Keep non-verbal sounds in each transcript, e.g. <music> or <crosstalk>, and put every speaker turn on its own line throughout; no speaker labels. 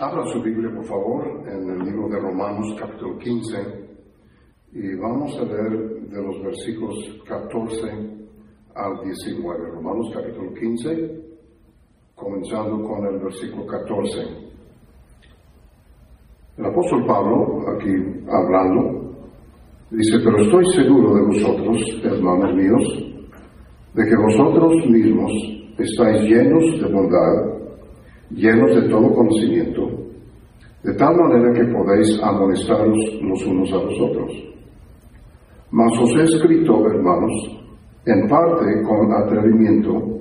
Abra su Biblia, por favor, en el libro de Romanos, capítulo 15, y vamos a leer de los versículos 14 al 19. Romanos, capítulo 15, comenzando con el versículo 14. El apóstol Pablo, aquí hablando, dice, pero estoy seguro de vosotros, hermanos míos, de que vosotros mismos estáis llenos de bondad, llenos de todo conocimiento, de tal manera que podéis amonestaros los unos a los otros. Mas os he escrito, hermanos, en parte con atrevimiento,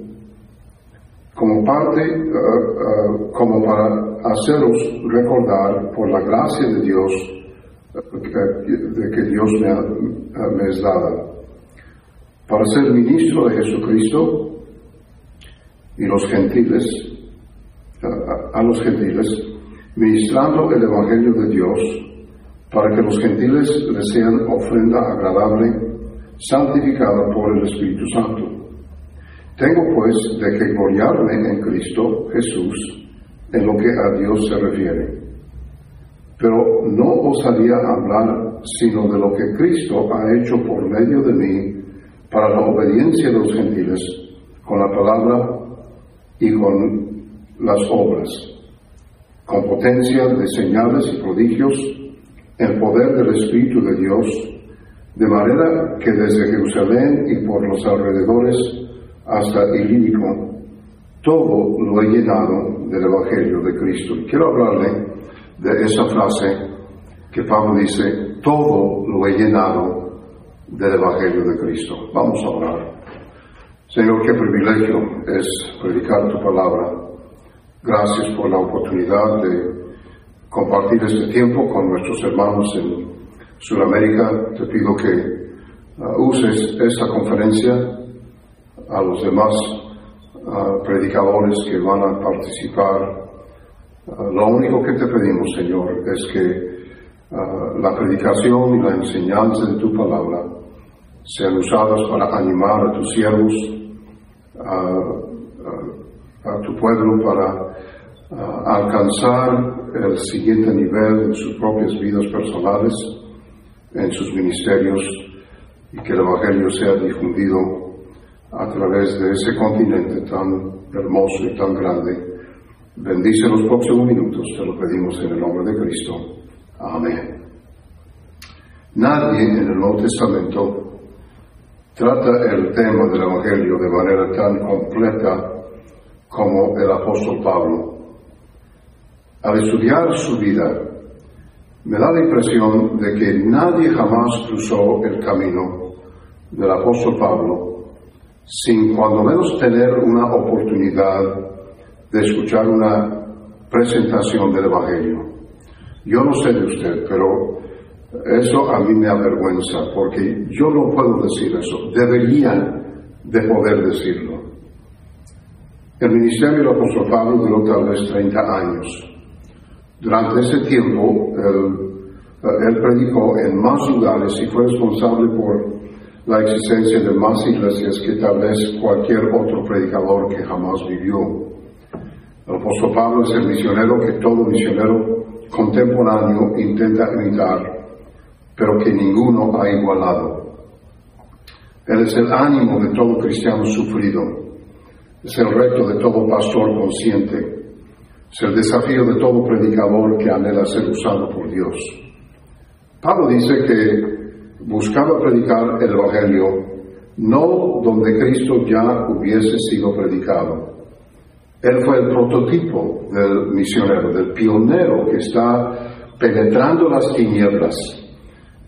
como parte, eh, eh, como para haceros recordar por la gracia de Dios, de que Dios me, ha, me es dada, para ser ministro de Jesucristo y los gentiles, a, los gentiles, ministrando el Evangelio de Dios, para que los gentiles les sean ofrenda agradable, santificada por el Espíritu Santo. Tengo pues de que gloriarme en Cristo Jesús en lo que a Dios se refiere. Pero no osaría hablar sino de lo que Cristo ha hecho por medio de mí para la obediencia de los gentiles con la palabra y con las obras, con potencia de señales y prodigios, el poder del Espíritu de Dios, de manera que desde Jerusalén y por los alrededores hasta Ilírico, todo lo he llenado del Evangelio de Cristo. quiero hablarle de esa frase que Pablo dice, todo lo he llenado del Evangelio de Cristo. Vamos a orar. Señor, qué privilegio es predicar tu palabra. Gracias por la oportunidad de compartir este tiempo con nuestros hermanos en Sudamérica. Te pido que uh, uses esta conferencia a los demás uh, predicadores que van a participar. Uh, lo único que te pedimos, Señor, es que la predicación y la enseñanza de tu palabra sean usadas para animar a tus siervos, a tu pueblo, para alcanzar el siguiente nivel en sus propias vidas personales, en sus ministerios, y que el Evangelio sea difundido a través de ese continente tan hermoso y tan grande. Bendice los próximos minutos, te lo pedimos en el nombre de Cristo. Amén. Nadie en el Nuevo Testamento trata el tema del Evangelio de manera tan completa como el apóstol Pablo. Al estudiar su vida, me da la impresión de que nadie jamás cruzó el camino del apóstol Pablo sin cuando menos tener una oportunidad de escuchar una presentación del Evangelio. Yo no sé de usted, pero eso a mí me avergüenza porque yo no puedo decir eso. Debería de poder decirlo. El ministerio del apóstol Pablo duró tal vez 30 años. Durante ese tiempo, él, predicó en más lugares y fue responsable por la existencia de más iglesias que tal vez cualquier otro predicador que jamás vivió. El apóstol Pablo es el misionero que todo misionero contemporáneo intenta imitar, pero que ninguno ha igualado. Él es el ánimo de todo cristiano sufrido, es el reto de todo pastor consciente, es el desafío de todo predicador que anhela ser usado por Dios. Pablo dice que buscaba predicar el Evangelio no donde Cristo ya hubiese sido predicado. Él fue el prototipo del misionero, del pionero que está penetrando las tinieblas,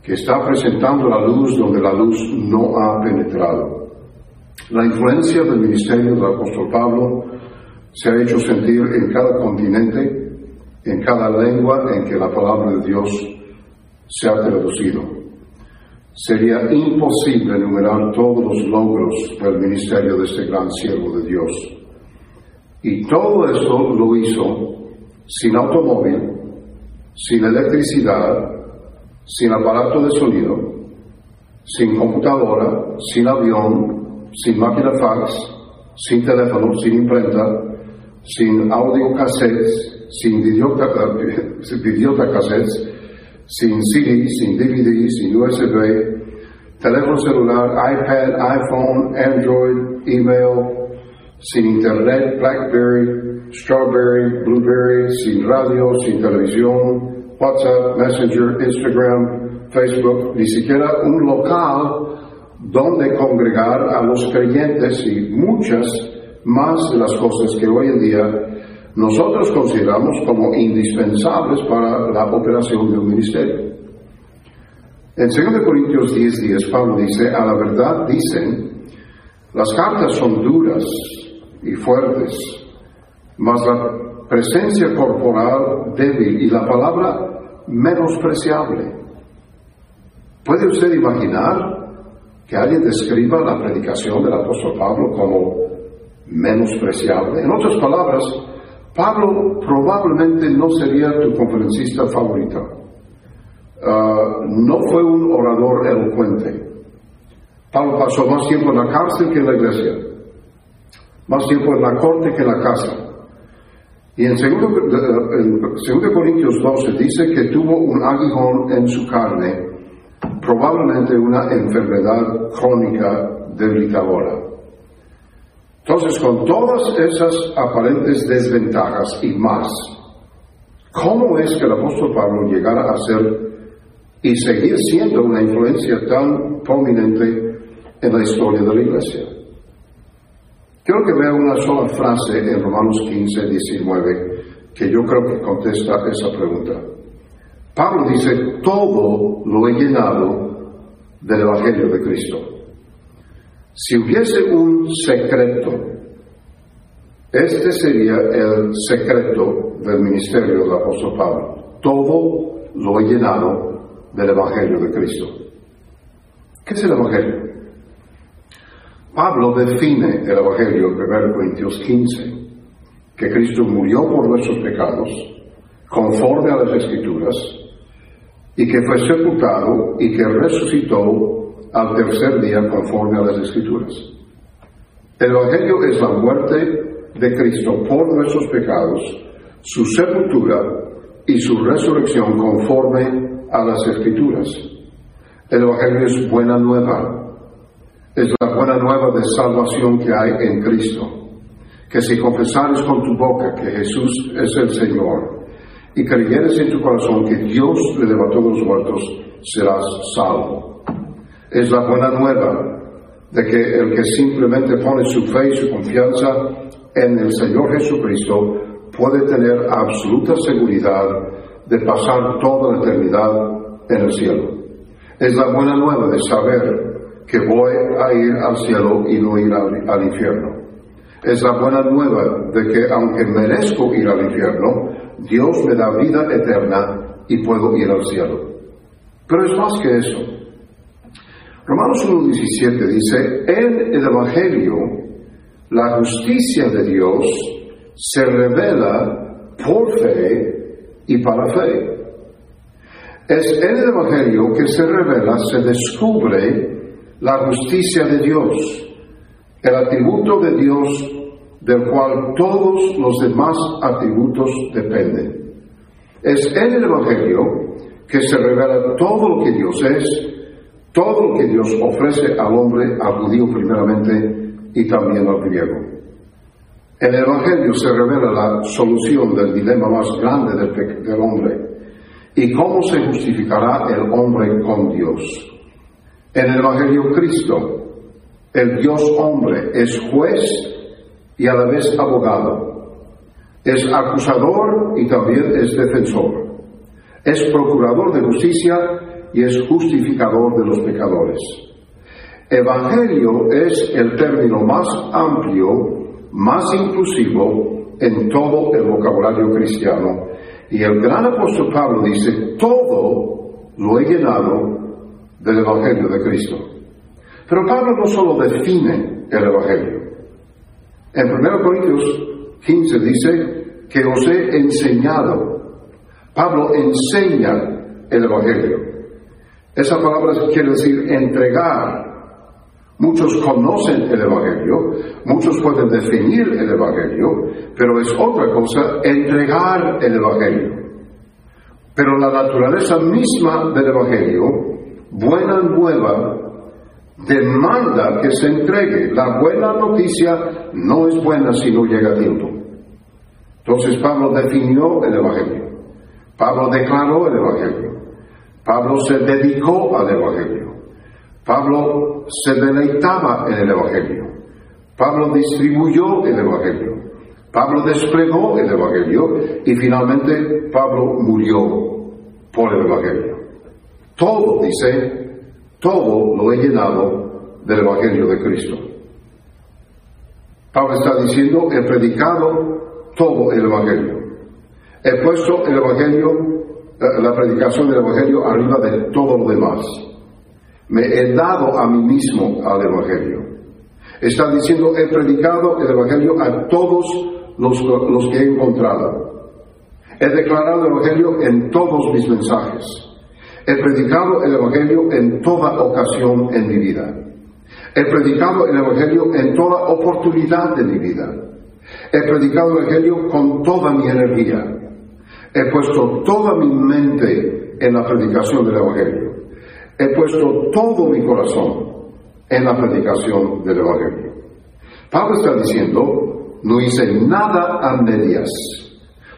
que está presentando la luz donde la luz no ha penetrado. La influencia del ministerio del apóstol Pablo se ha hecho sentir en cada continente, en cada lengua en que la palabra de Dios se ha traducido. Sería imposible enumerar todos los logros del ministerio de este gran siervo de Dios. Y todo eso lo hizo sin automóvil, sin electricidad, sin aparato de sonido, sin computadora, sin avión, sin máquina fax, sin teléfono, sin imprenta, sin audio cassettes, sin videota <laughs> cassettes, sin CD, sin DVD, sin USB, teléfono celular, iPad, iPhone, Android, email, sin Internet, Blackberry, Strawberry, Blueberry, sin radio, sin televisión, WhatsApp, Messenger, Instagram, Facebook, ni siquiera un local donde congregar a los creyentes y muchas más de las cosas que hoy en día nosotros consideramos como indispensables para la operación del ministerio. En 2 Corintios 10, 10, Pablo dice, a la verdad dicen, las cartas son duras y fuertes, mas la presencia corporal débil y la palabra menospreciable. ¿Puede usted imaginar que alguien describa la predicación del apóstol Pablo como menospreciable? En otras palabras, Pablo probablemente no sería tu conferencista favorito. Ah, no fue un orador elocuente. Pablo pasó más tiempo en la cárcel que en la iglesia, más tiempo en la corte que en la casa. Y en 2, en Corintios 12 dice que tuvo un aguijón en su carne, probablemente una enfermedad crónica debilitadora. Entonces, con todas esas aparentes desventajas y más, ¿cómo es que el apóstol Pablo llegara a ser y seguir siendo una influencia tan prominente en la historia de la iglesia. Quiero que vea una sola frase en Romanos 15, 19, que yo creo que contesta esa pregunta. Pablo dice, todo lo he llenado del Evangelio de Cristo. Si hubiese un secreto, este sería el secreto del ministerio del apóstol Pablo. Todo lo he llenado del Evangelio de Cristo. ¿Qué es el Evangelio? Pablo define el Evangelio en 1 Corintios 15, que Cristo murió por nuestros pecados, conforme a las Escrituras, y que fue sepultado y que resucitó al tercer día conforme a las Escrituras. El Evangelio es la muerte de Cristo por nuestros pecados, su sepultura y su resurrección conforme a las escrituras. El Evangelio es buena nueva. Es la buena nueva de salvación que hay en Cristo. Que si confesares con tu boca que Jesús es el Señor y creyeres en tu corazón que Dios le levantó los muertos, serás salvo. Es la buena nueva de que el que simplemente pone su fe y su confianza en el Señor Jesucristo puede tener absoluta seguridad de pasar toda la eternidad en el cielo. Es la buena nueva de saber que voy a ir al cielo y no ir al, infierno. Es la buena nueva de que aunque merezco ir al infierno, Dios me da vida eterna y puedo ir al cielo. Pero es más que eso. Romanos 1.17 dice, en el Evangelio la justicia de Dios se revela por fe y para fe. Es en el Evangelio que se revela, se descubre la justicia de Dios, el atributo de Dios del cual todos los demás atributos dependen. Es en el Evangelio que se revela todo lo que Dios es, todo lo que Dios ofrece al hombre, al judío primeramente y también al griego. En el Evangelio se revela la solución del dilema más grande del, hombre y cómo se justificará el hombre con Dios. En el Evangelio Cristo, el Dios hombre es juez y a la vez abogado. Es acusador y también es defensor. Es procurador de justicia y es justificador de los pecadores. Evangelio es el término más amplio más inclusivo en todo el vocabulario cristiano. Y el gran apóstol Pablo dice, todo lo he llenado del Evangelio de Cristo. Pero Pablo no solo define el Evangelio. En 1 Corintios 15 dice que os he enseñado. Pablo enseña el Evangelio. Esa palabra quiere decir entregar Muchos conocen el Evangelio, muchos pueden definir el Evangelio, pero es otra cosa entregar el Evangelio. Pero la naturaleza misma del Evangelio, buena nueva, demanda que se entregue. La buena noticia no es buena si no llega a tiempo. Entonces Pablo definió el Evangelio. Pablo declaró el Evangelio. Pablo se dedicó al Evangelio. Pablo se deleitaba en el Evangelio. Pablo distribuyó el Evangelio. Pablo desplegó el Evangelio y finalmente Pablo murió por el Evangelio. Todo, dice, todo lo he llenado del Evangelio de Cristo. Pablo está diciendo, he predicado todo el Evangelio. He puesto el Evangelio, la predicación del Evangelio arriba de todo lo demás. Me he dado a mí mismo al Evangelio. Está diciendo, he predicado el Evangelio a todos los, los que he encontrado. He declarado el Evangelio en todos mis mensajes. He predicado el Evangelio en toda ocasión en mi vida. He predicado el Evangelio en toda oportunidad de mi vida. He predicado el Evangelio con toda mi energía. He puesto toda mi mente en la predicación del Evangelio. He puesto todo mi corazón en la predicación del Evangelio. Pablo está diciendo, no hice nada a medias.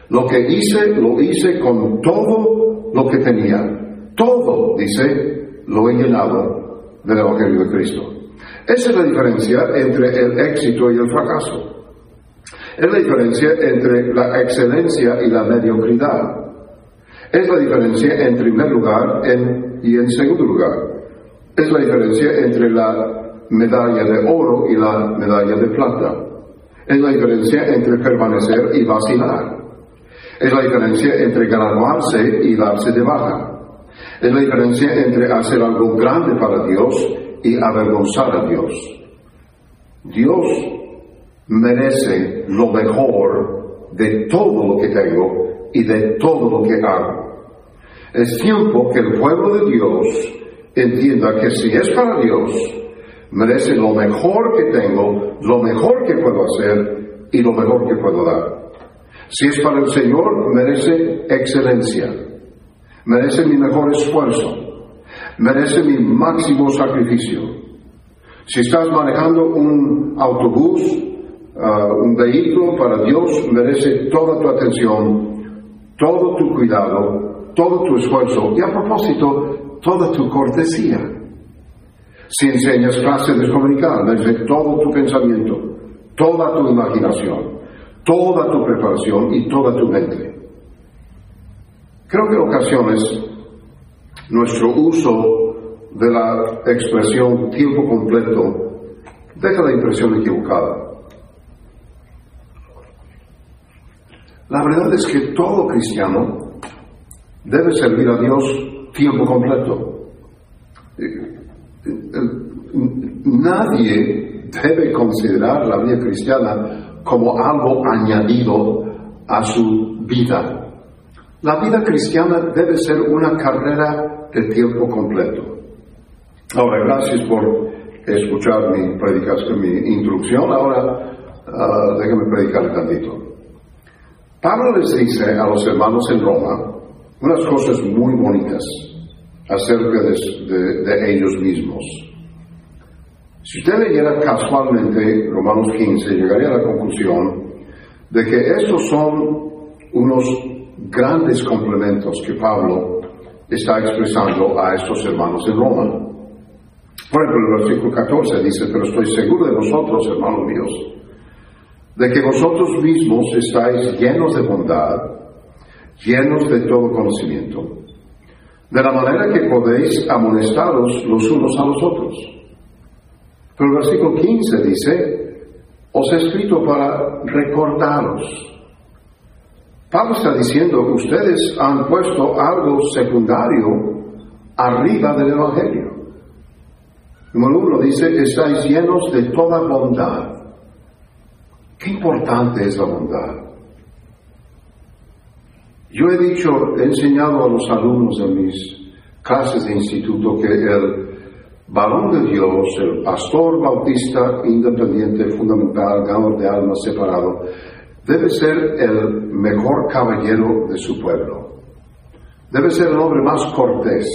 Lo que hice, lo hice con todo lo que tenía. Todo, dice, lo he llenado del Evangelio de Cristo. Esa es la diferencia entre el éxito y el fracaso. Es la diferencia entre la excelencia y la mediocridad. Es la diferencia en primer lugar y en segundo lugar. Es la diferencia entre la medalla de oro y la medalla de plata. Es la diferencia entre permanecer y vacilar. Es la diferencia entre graduarse y darse de baja. Es la diferencia entre hacer algo grande para Dios y avergonzar a Dios. Dios merece lo mejor de todo lo que tengo y de todo lo que hago. Es tiempo que el pueblo de Dios entienda que si es para Dios, merece lo mejor que tengo, lo mejor que puedo hacer y lo mejor que puedo dar. Si es para el Señor, merece excelencia, merece mi mejor esfuerzo, merece mi máximo sacrificio. Si estás manejando un autobús, un vehículo para Dios merece toda tu atención, todo tu cuidado, todo tu esfuerzo y a propósito, toda tu cortesía. Si enseñas clases de comunicar, merece todo tu pensamiento, toda tu imaginación, toda tu preparación y toda tu mente. Creo que en ocasiones nuestro uso de la expresión tiempo completo deja la impresión equivocada. La verdad es que todo cristiano debe servir a Dios tiempo completo. Nadie debe considerar la vida cristiana como algo añadido a su vida. La vida cristiana debe ser una carrera de tiempo completo. Ahora, gracias por escuchar mi predicación, mi. Ahora, uh, déjame predicar tantito. Pablo les dice a los hermanos en Roma unas cosas muy bonitas acerca de, ellos mismos. Si usted leyera casualmente Romanos 15, llegaría a la conclusión de que estos son unos grandes complementos que Pablo está expresando a estos hermanos en Roma. Por ejemplo, el versículo 14 dice, pero estoy seguro de vosotros, hermanos míos, de que vosotros mismos estáis llenos de bondad, llenos de todo conocimiento, de la manera que podéis amonestaros los unos a los otros. Pero el versículo 15 dice, os he escrito para recordaros. Pablo está diciendo que ustedes han puesto algo secundario arriba del Evangelio. Número uno dice, estáis llenos de toda bondad. Qué importante es la bondad. Yo he dicho, he enseñado a los alumnos en mis clases de instituto que el varón de Dios, el pastor bautista independiente, fundamental, ganador de almas separado, debe ser el mejor caballero de su pueblo. Debe ser el hombre más cortés.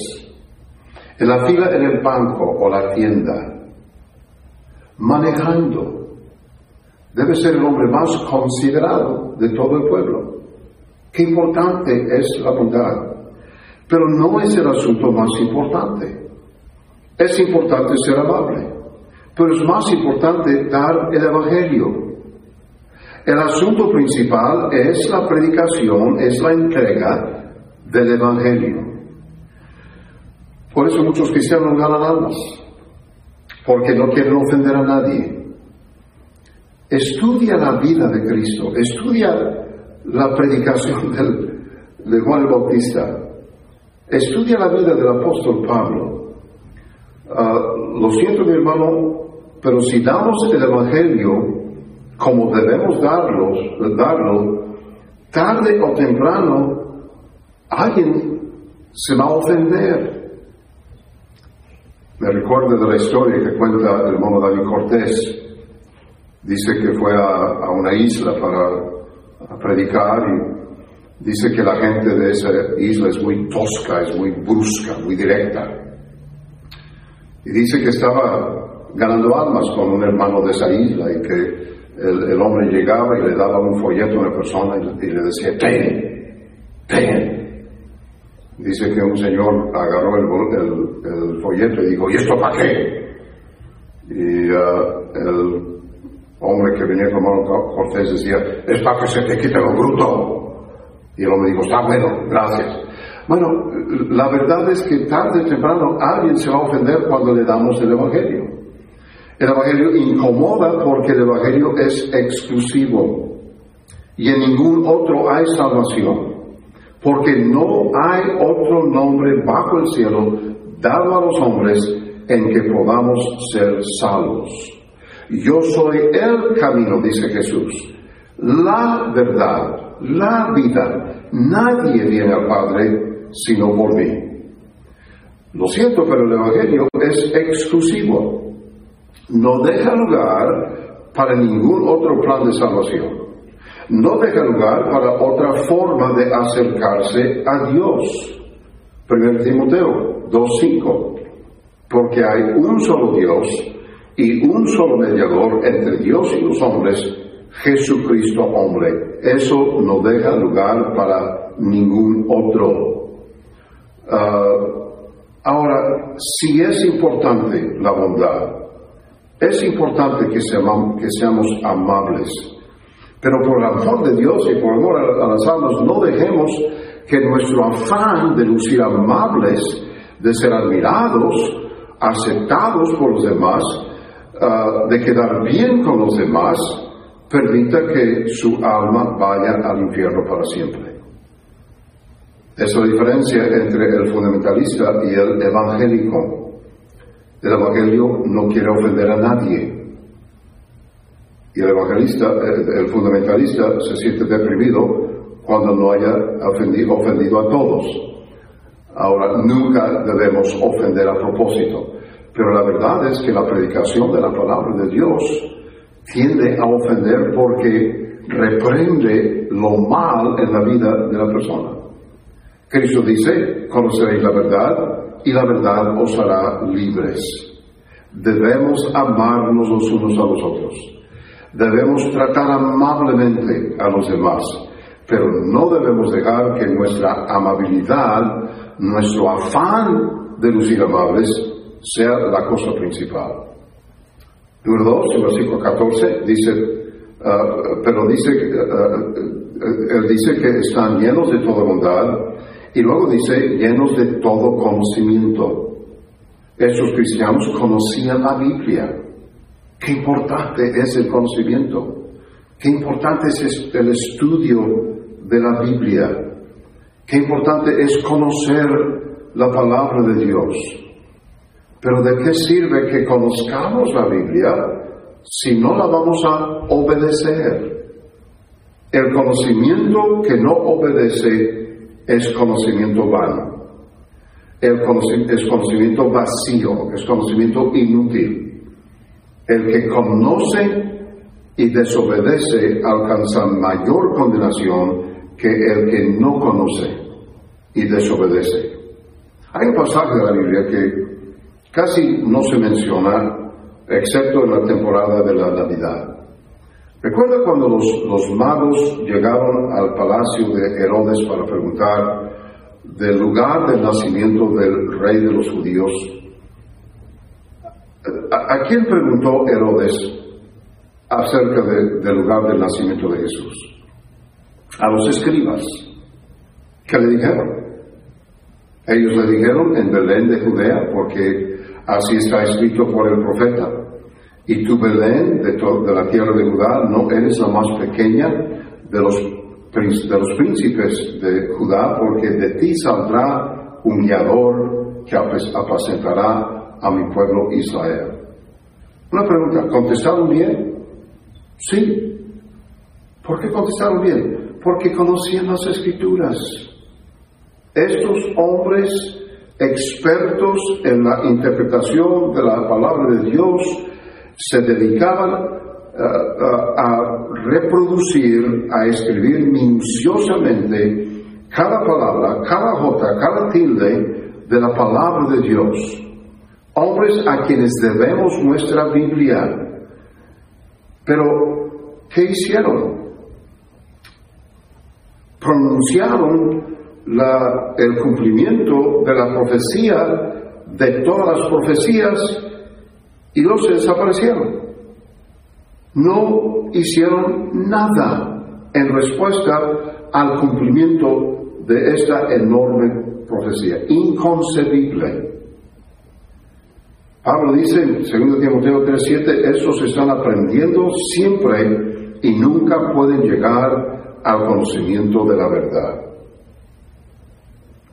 En la fila en el banco o la tienda, manejando, debe ser el hombre más considerado de todo el pueblo. Qué importante es la bondad. Pero no es el asunto más importante. Es importante ser amable, pero es más importante dar el Evangelio. El asunto principal es la predicación, es la entrega del Evangelio. Por eso muchos cristianos ganan almas, porque no quieren ofender a nadie. Estudia la vida de Cristo, estudia la predicación <laughs> de Juan el Bautista, estudia la vida del apóstol Pablo, Ah, lo siento mi hermano, pero si damos el Evangelio como debemos darlos, darlo, tarde o temprano alguien se va a ofender. Me recuerdo de la historia que cuenta el hermano David Cortés. Dice que fue a, una isla para predicar y dice que la gente de esa isla es muy tosca, es muy brusca, muy directa. Y dice que estaba ganando almas con un hermano de esa isla y que el, hombre llegaba y le daba un folleto a una persona y, le decía, ten, ten. Dice que un señor agarró el, folleto y dijo, ¿y esto para qué? Y uh, el hombre que venía con mano Cortés decía, es para que se te quite lo bruto. Y el hombre dijo, está bueno, gracias. Bueno, la verdad es que tarde o temprano alguien se va a ofender cuando le damos el Evangelio. El Evangelio incomoda porque el Evangelio es exclusivo y en ningún otro hay salvación, porque no hay otro nombre bajo el cielo dado a los hombres en que podamos ser salvos. Yo soy el camino, dice Jesús, la verdad, la vida. Nadie viene al Padre sino por mí. Lo siento, pero el Evangelio es exclusivo. No deja lugar para ningún otro plan de salvación. No deja lugar para otra forma de acercarse a Dios. 1 Timoteo 2.5. Porque hay un solo Dios y un solo mediador entre Dios y los hombres, Jesucristo hombre. Eso no deja lugar para ningún otro Ah, ahora, si es importante la bondad, es importante que seamos, que seamos amables, pero por el amor de Dios y por amor a, las almas, no dejemos que nuestro afán de lucir amables, de ser admirados, aceptados por los demás, ah, de quedar bien con los demás, permita que su alma vaya al infierno para siempre. Es la diferencia entre el fundamentalista y el evangélico. El evangelio no quiere ofender a nadie. Y el evangelista, el fundamentalista se siente deprimido cuando no haya ofendido, ofendido a todos. Ahora, nunca debemos ofender a propósito. Pero la verdad es que la predicación de la palabra de Dios tiende a ofender porque reprende lo mal en la vida de la persona. Cristo dice, conoceréis la verdad y la verdad os hará libres. Debemos amarnos los unos a los otros. Debemos tratar amablemente a los demás, pero no debemos dejar que nuestra amabilidad, nuestro afán de lucir amables, sea la cosa principal. Número dos, en versículo 14, dice, ah, pero dice, uh, él dice que están llenos de toda bondad y luego dice, llenos de todo conocimiento. Esos cristianos conocían la Biblia. Qué importante es el conocimiento. Qué importante es el estudio de la Biblia. Qué importante es conocer la palabra de Dios. Pero ¿de qué sirve que conozcamos la Biblia si no la vamos a obedecer? El conocimiento que no obedece es conocimiento vano. el conocimiento, es conocimiento vacío, es conocimiento inútil. El que conoce y desobedece alcanza mayor condenación que el que no conoce y desobedece. Hay un pasaje de la Biblia que casi no se menciona, excepto en la temporada de la Navidad. Recuerda cuando los, los magos llegaron al palacio de Herodes para preguntar del lugar del nacimiento del rey de los judíos. ¿A, quién preguntó Herodes acerca del lugar del nacimiento de Jesús? A los escribas. ¿Qué le dijeron? Ellos le dijeron en Belén de Judea, porque así está escrito por el profeta. Y tú, Belén, de, de la tierra de Judá, no eres la más pequeña de los príncipes de Judá, porque de ti saldrá un guiador que apacentará a mi pueblo Israel. Una pregunta, ¿contestaron bien? Sí. ¿Por qué contestaron bien? Porque conocían las escrituras. Estos hombres expertos en la interpretación de la palabra de Dios se dedicaban a reproducir, a escribir minuciosamente cada palabra, cada jota, cada tilde de la palabra de Dios. Hombres a quienes debemos nuestra Biblia. Pero, ¿qué hicieron? Pronunciaron el cumplimiento de la profecía, de todas las profecías, y los desaparecieron no hicieron nada en respuesta al cumplimiento de esta enorme profecía, inconcebible. Pablo dice en 2 Timoteo 3:7, esos están aprendiendo siempre y nunca pueden llegar al conocimiento de la verdad.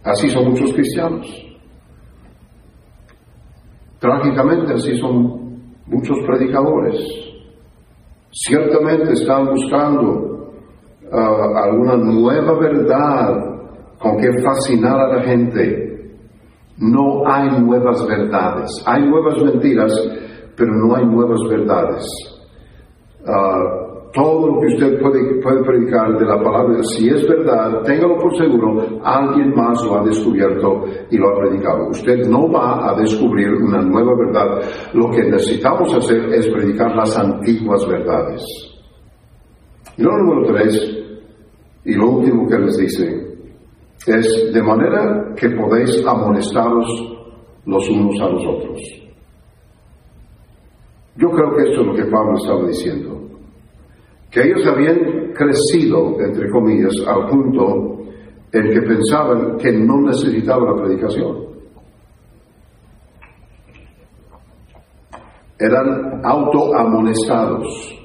Así son muchos cristianos. Trágicamente así son muchos predicadores Ciertamente están buscando ah, alguna nueva verdad con que fascinar a la gente. No hay nuevas verdades. Hay nuevas mentiras, pero no hay nuevas verdades. Ah, todo lo que usted puede, predicar de la palabra, si es verdad, téngalo por seguro, alguien más lo ha descubierto y lo ha predicado. Usted no va a descubrir una nueva verdad. Lo que necesitamos hacer es predicar las antiguas verdades. Y lo número tres, y lo último que les dice, es de manera que podéis amonestaros los unos a los otros. Yo creo que esto es lo que Pablo estaba diciendo que ellos habían crecido, entre comillas, al punto en que pensaban que no necesitaban la predicación. Eran autoamonestados.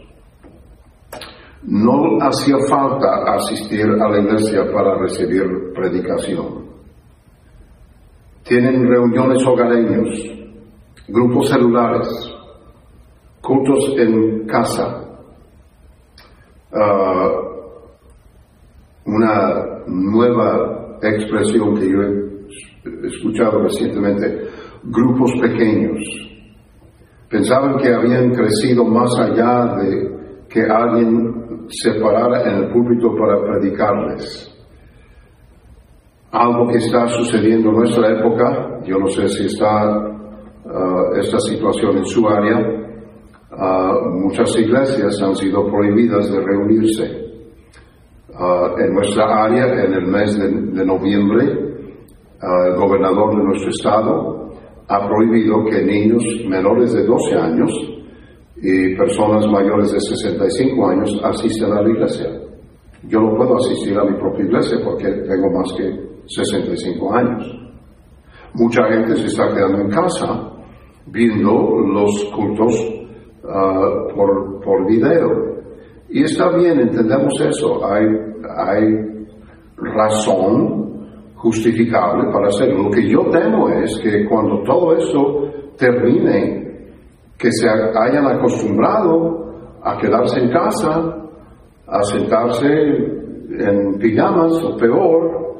No hacía falta asistir a la iglesia para recibir predicación. Tienen reuniones hogareños, grupos celulares, cultos en casa, Ah, una nueva expresión que yo he escuchado recientemente, grupos pequeños. Pensaban que habían crecido más allá de que alguien se parara en el púlpito para predicarles. Algo que está sucediendo en nuestra época, yo no sé si está ah, esta situación en su área, muchas iglesias han sido prohibidas de reunirse. en nuestra área, en el mes de, noviembre, el gobernador de nuestro estado ha prohibido que niños menores de 12 años y personas mayores de 65 años asistan a la iglesia. Yo no puedo asistir a mi propia iglesia porque tengo más que 65 años. Mucha gente se está quedando en casa viendo los cultos Ah, por, por video. Y está bien, entendemos eso. Hay, hay razón justificable para hacerlo. Lo que yo temo es que cuando todo esto termine, que se hayan acostumbrado a quedarse en casa, a sentarse en pijamas o peor,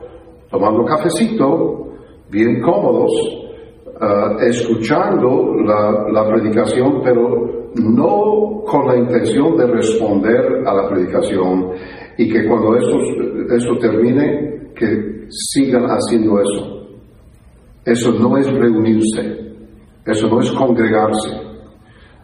tomando cafecito bien cómodos, ah, escuchando la, predicación, pero no con la intención de responder a la predicación y que cuando eso, eso termine, que sigan haciendo eso. Eso no es reunirse, eso no es congregarse.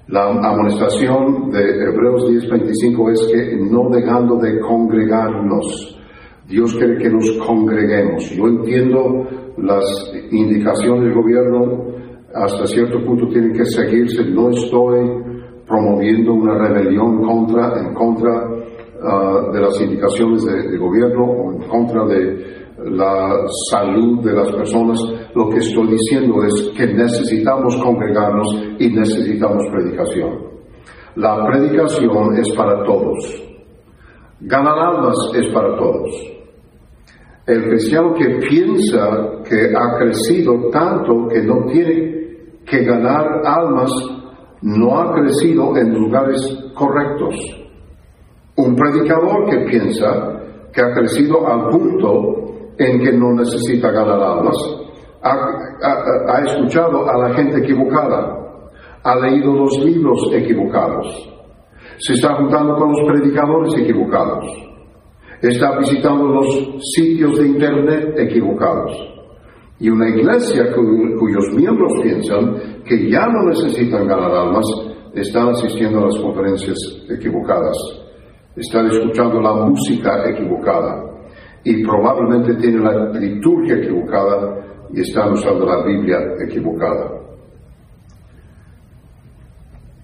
La amonestación de Hebreos 10:25 es que no dejando de congregarnos, Dios quiere que nos congreguemos. Yo entiendo las indicaciones del gobierno, hasta cierto punto tienen que seguirse. No estoy promoviendo una rebelión en contra ah, de las indicaciones del gobierno o en contra de la salud de las personas, lo que estoy diciendo es que necesitamos congregarnos y necesitamos predicación. La predicación es para todos. Ganar almas es para todos. El cristiano que piensa que ha crecido tanto que no tiene que ganar almas, no ha crecido en lugares correctos. Un predicador que piensa que ha crecido al punto en que no necesita ganar almas, ha, escuchado a la gente equivocada, ha leído los libros equivocados, se está juntando con los predicadores equivocados, está visitando los sitios de internet equivocados. Y una iglesia cuyos miembros piensan que ya no necesitan ganar almas, están asistiendo a las conferencias equivocadas, están escuchando la música equivocada, y probablemente tienen la liturgia equivocada y están usando la Biblia equivocada.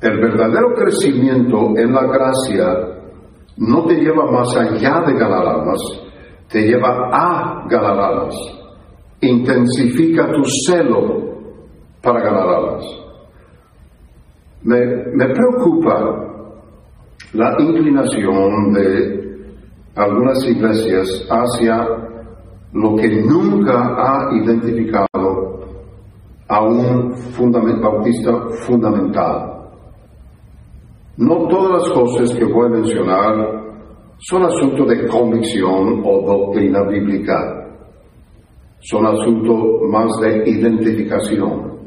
El verdadero crecimiento en la gracia no te lleva más allá de ganar almas, te lleva a ganar almas. Intensifica tu celo para ganar almas. Me, me preocupa la inclinación de algunas iglesias hacia lo que nunca ha identificado a un bautista fundamental. No todas las cosas que voy a mencionar son asuntos de convicción o doctrina bíblica, son asuntos más de identificación.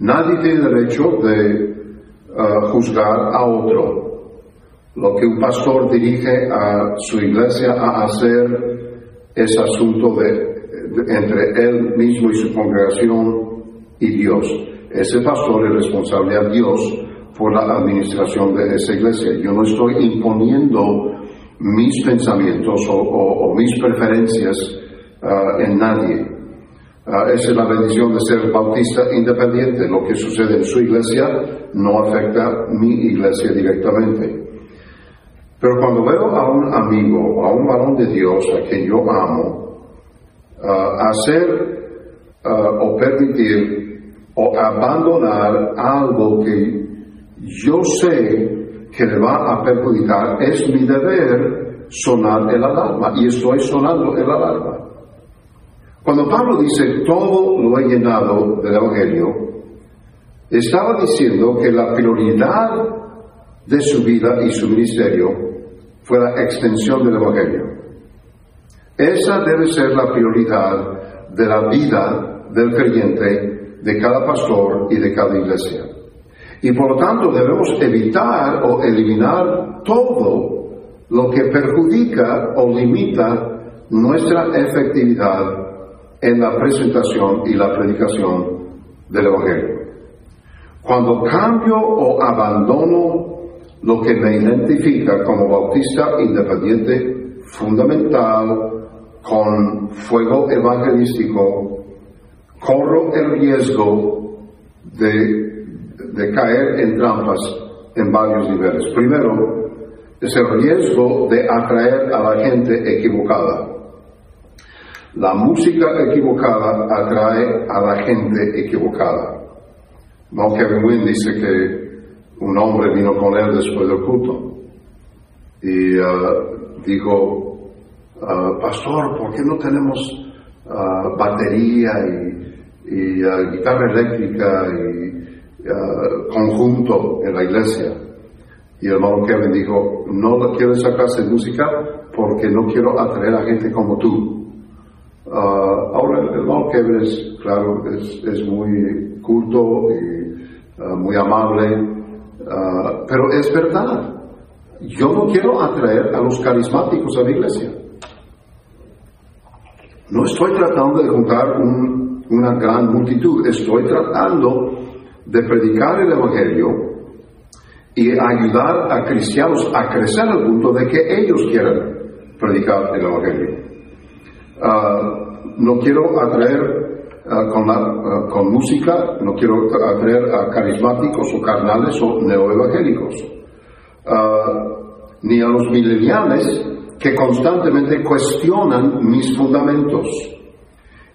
Nadie tiene derecho de uh, juzgar a otro lo que un pastor dirige a su iglesia a hacer es asunto de, entre él mismo y su congregación y Dios. Ese pastor es responsable a Dios por la administración de esa iglesia. Yo no estoy imponiendo mis pensamientos o, mis preferencias ah, en nadie. Uh, esa es la bendición de ser bautista independiente. Lo que sucede en su iglesia no afecta mi iglesia directamente. Pero cuando veo a un amigo a un varón de Dios a quien yo amo, uh, hacer o permitir o abandonar algo que yo sé que le va a perjudicar, es mi deber sonar el alarma y estoy sonando el alarma. Cuando Pablo dice todo lo he llenado del Evangelio, estaba diciendo que la prioridad de su vida y su ministerio fue la extensión del Evangelio. Esa debe ser la prioridad de la vida del creyente, de cada pastor y de cada iglesia. Y por lo tanto debemos evitar o eliminar todo lo que perjudica o limita nuestra efectividad en la presentación y la predicación del Evangelio. Cuando cambio o abandono lo que me identifica como bautista independiente fundamental con fuego evangelístico, corro el riesgo de, caer en trampas en varios niveles. Primero, es el riesgo de atraer a la gente equivocada. La música equivocada atrae a la gente equivocada. No Kevin Wynne dice que un hombre vino con él después del culto y uh, dijo, uh, pastor, ¿por qué no tenemos uh, batería y, guitarra eléctrica y conjunto en la iglesia? Y el hermano Kevin dijo, no quiero esa música porque no quiero atraer a gente como tú. Ah, ahora, el Kevin es, claro, es, es muy culto y ah, muy amable, ah, pero es verdad. Yo no quiero atraer a los carismáticos a la iglesia. No estoy tratando de juntar una gran multitud, estoy tratando de predicar el Evangelio y ayudar a cristianos a crecer al punto de que ellos quieran predicar el Evangelio. Ah, no quiero atraer ah, con, ah, con, música, no quiero atraer a carismáticos o carnales o neoevangélicos, ni a los mileniales que constantemente cuestionan mis fundamentos.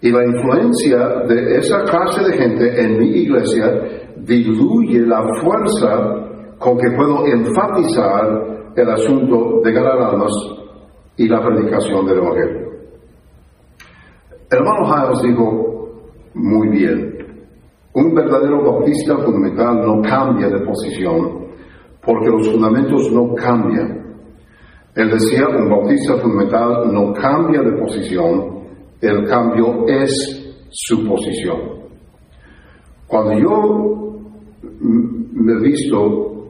Y la influencia de esa clase de gente en mi iglesia diluye la fuerza con que puedo enfatizar el asunto de ganar almas y la predicación del Evangelio. Hermano Hiles dijo muy bien, un verdadero bautista fundamental no cambia de posición porque los fundamentos no cambian. Él decía, un bautista fundamental no cambia de posición, el cambio es su posición. Cuando yo me he visto,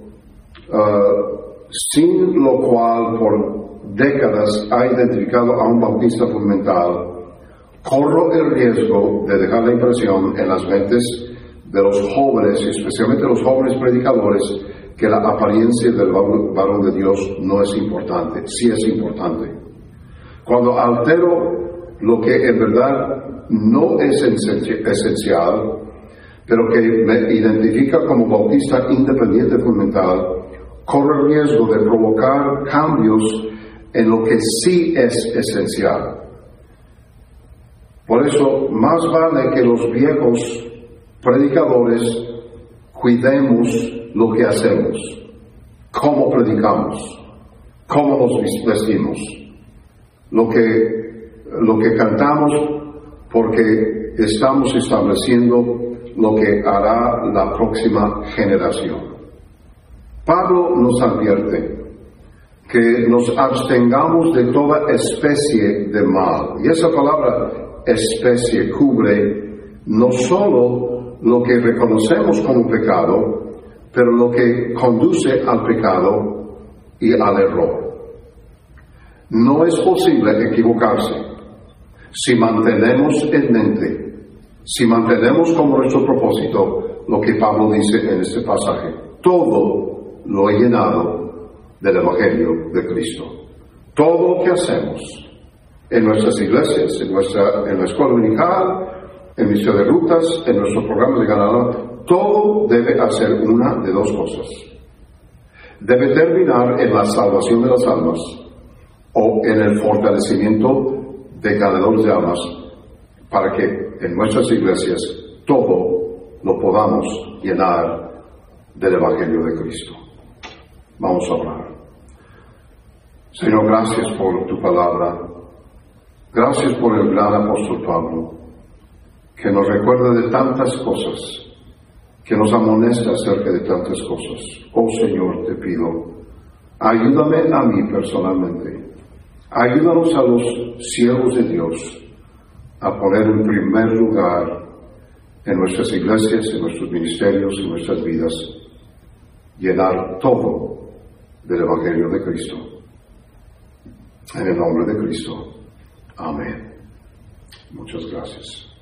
ah, sin lo cual por décadas ha identificado a un bautista fundamental, corro el riesgo de dejar la impresión en las mentes de los jóvenes, especialmente los jóvenes predicadores, que la apariencia del varón de Dios no es importante, sí es importante. Cuando altero lo que en verdad no es esencial, pero que me identifica como bautista independiente fundamental, corre el riesgo de provocar cambios en lo que sí es esencial. Por eso, más vale que los viejos predicadores cuidemos lo que hacemos, cómo predicamos, cómo nos vestimos, lo que, lo que cantamos, porque estamos estableciendo lo que hará la próxima generación. Pablo nos advierte que nos abstengamos de toda especie de mal. Y esa palabra especie cubre no solo lo que reconocemos como pecado, pero lo que conduce al pecado y al error. No es posible equivocarse si mantenemos en mente, si mantenemos como nuestro propósito lo que Pablo dice en este pasaje. Todo lo he llenado del Evangelio de Cristo. Todo lo que hacemos en nuestras iglesias, en, nuestra, en la escuela dominical, en misión de rutas, en nuestro programa de ganador, todo debe hacer una de dos cosas. Debe terminar en la salvación de las almas o en el fortalecimiento de ganadores de almas para que en nuestras iglesias todo lo podamos llenar del Evangelio de Cristo. Vamos a hablar. Señor, gracias por tu palabra. Gracias por el gran apóstol Pablo, que nos recuerda de tantas cosas que nos amonesta acerca de tantas cosas. Oh Señor, te pido, ayúdame a mí personalmente, ayúdanos a los siervos de Dios a poner en primer lugar en nuestras iglesias, en nuestros ministerios, en nuestras vidas, llenar todo del Evangelio de Cristo. En el nombre de Cristo. Amén. Muchas gracias.